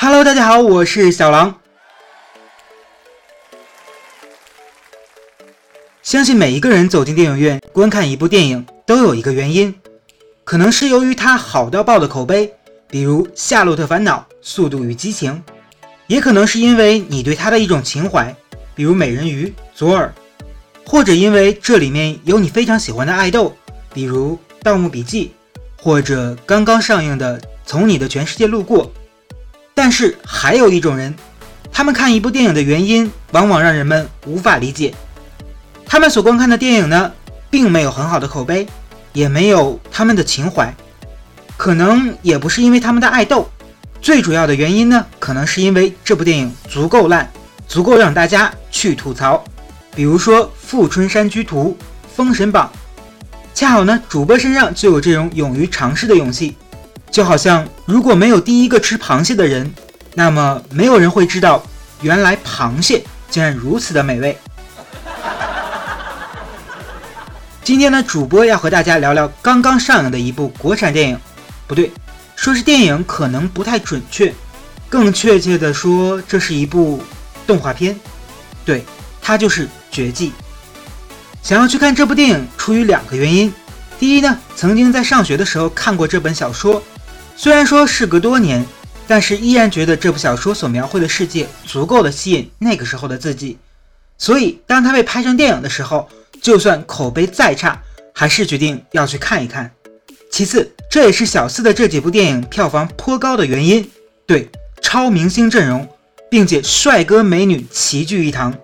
Hello，大家好，我是小狼。相信每一个人走进电影院观看一部电影，都有一个原因，可能是由于它好到爆的口碑，比如《夏洛特烦恼》《速度与激情》，也可能是因为你对它的一种情怀，比如《美人鱼》《左耳》，或者因为这里面有你非常喜欢的爱豆，比如《盗墓笔记》，或者刚刚上映的《从你的全世界路过》。但是还有一种人，他们看一部电影的原因往往让人们无法理解。他们所观看的电影呢，并没有很好的口碑，也没有他们的情怀，可能也不是因为他们的爱豆。最主要的原因呢，可能是因为这部电影足够烂，足够让大家去吐槽。比如说《富春山居图》《封神榜》，恰好呢，主播身上就有这种勇于尝试的勇气。就好像如果没有第一个吃螃蟹的人，那么没有人会知道原来螃蟹竟然如此的美味。今天呢，主播要和大家聊聊刚刚上映的一部国产电影，不对，说是电影可能不太准确，更确切的说，这是一部动画片。对，它就是《绝技》。想要去看这部电影，出于两个原因：第一呢，曾经在上学的时候看过这本小说。虽然说事隔多年，但是依然觉得这部小说所描绘的世界足够的吸引那个时候的自己，所以当它被拍成电影的时候，就算口碑再差，还是决定要去看一看。其次，这也是小四的这几部电影票房颇高的原因，对，超明星阵容，并且帅哥美女齐聚一堂。《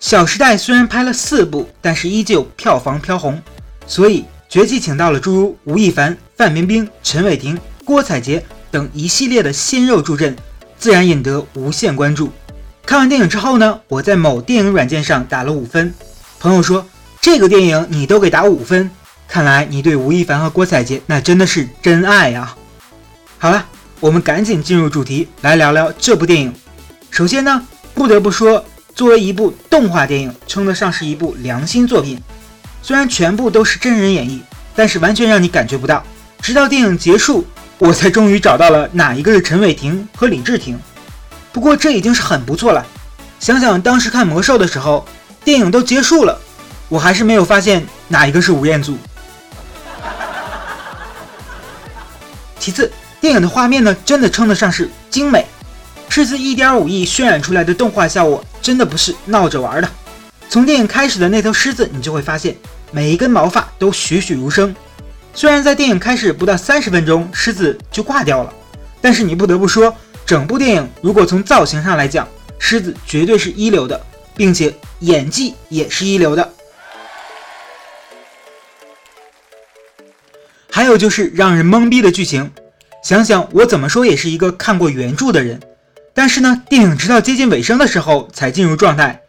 小时代》虽然拍了四部，但是依旧票房飘红，所以绝技请到了诸如吴亦凡、范冰冰、陈伟霆。郭采洁等一系列的鲜肉助阵，自然引得无限关注。看完电影之后呢，我在某电影软件上打了五分。朋友说这个电影你都给打五分，看来你对吴亦凡和郭采洁那真的是真爱呀。好了，我们赶紧进入主题，来聊聊这部电影。首先呢，不得不说，作为一部动画电影，称得上是一部良心作品。虽然全部都是真人演绎，但是完全让你感觉不到，直到电影结束。我才终于找到了哪一个是陈伟霆和李治廷，不过这已经是很不错了。想想当时看魔兽的时候，电影都结束了，我还是没有发现哪一个是吴彦祖。其次，电影的画面呢，真的称得上是精美，斥资一点五亿渲染出来的动画效果，真的不是闹着玩的。从电影开始的那头狮子，你就会发现每一根毛发都栩栩如生。虽然在电影开始不到三十分钟，狮子就挂掉了，但是你不得不说，整部电影如果从造型上来讲，狮子绝对是一流的，并且演技也是一流的。还有就是让人懵逼的剧情，想想我怎么说也是一个看过原著的人，但是呢，电影直到接近尾声的时候才进入状态。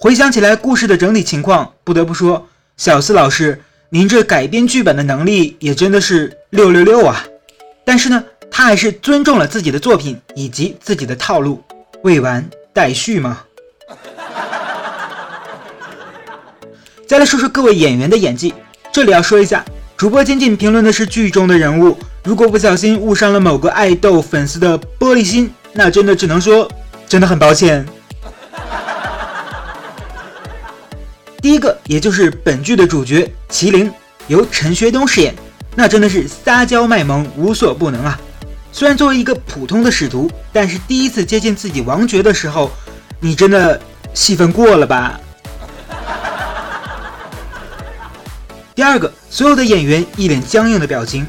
回想起来故事的整体情况，不得不说，小四老师。您这改编剧本的能力也真的是六六六啊！但是呢，他还是尊重了自己的作品以及自己的套路，未完待续嘛。再来说说各位演员的演技，这里要说一下，主播仅仅评论的是剧中的人物，如果不小心误伤了某个爱豆粉丝的玻璃心，那真的只能说真的很抱歉。第一个，也就是本剧的主角麒麟，由陈学冬饰演，那真的是撒娇卖萌，无所不能啊！虽然作为一个普通的使徒，但是第一次接近自己王爵的时候，你真的戏份过了吧？第二个，所有的演员一脸僵硬的表情。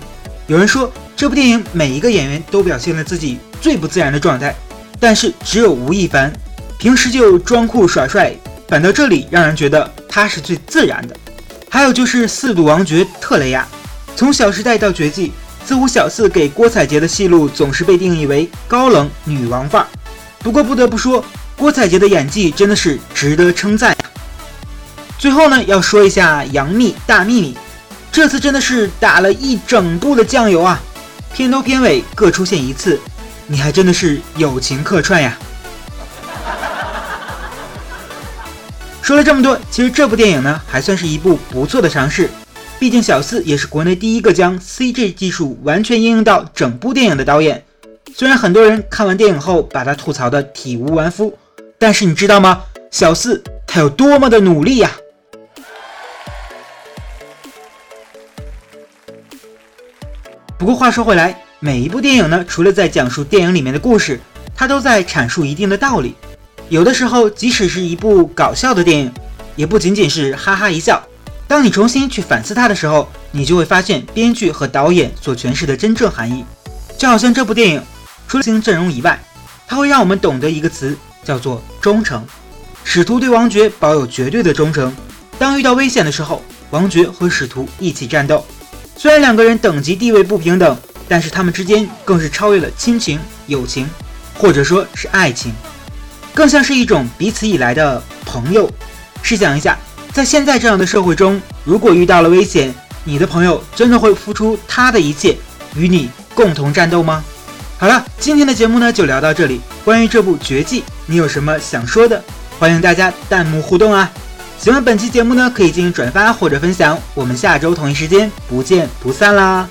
有人说，这部电影每一个演员都表现了自己最不自然的状态，但是只有吴亦凡，平时就装酷耍帅。反倒这里让人觉得他是最自然的。还有就是四度王爵特雷亚，从《小时代》到《绝技》，似乎小四给郭采洁的戏路总是被定义为高冷女王范儿。不过不得不说，郭采洁的演技真的是值得称赞。最后呢，要说一下杨幂大幂幂，这次真的是打了一整部的酱油啊，片头片尾各出现一次，你还真的是友情客串呀。说了这么多，其实这部电影呢，还算是一部不错的尝试。毕竟小四也是国内第一个将 CG 技术完全应用到整部电影的导演。虽然很多人看完电影后把他吐槽的体无完肤，但是你知道吗？小四他有多么的努力呀！不过话说回来，每一部电影呢，除了在讲述电影里面的故事，它都在阐述一定的道理。有的时候，即使是一部搞笑的电影，也不仅仅是哈哈一笑。当你重新去反思它的时候，你就会发现编剧和导演所诠释的真正含义。就好像这部电影，除了新阵容以外，它会让我们懂得一个词，叫做忠诚。使徒对王爵保有绝对的忠诚，当遇到危险的时候，王爵和使徒一起战斗。虽然两个人等级地位不平等，但是他们之间更是超越了亲情、友情，或者说是爱情，更像是一种彼此以来的朋友。试想一下，在现在这样的社会中，如果遇到了危险，你的朋友真的会付出他的一切与你共同战斗吗？好了，今天的节目呢就聊到这里。关于这部绝技，你有什么想说的？欢迎大家弹幕互动啊！喜欢本期节目呢，可以进行转发或者分享。我们下周同一时间不见不散啦！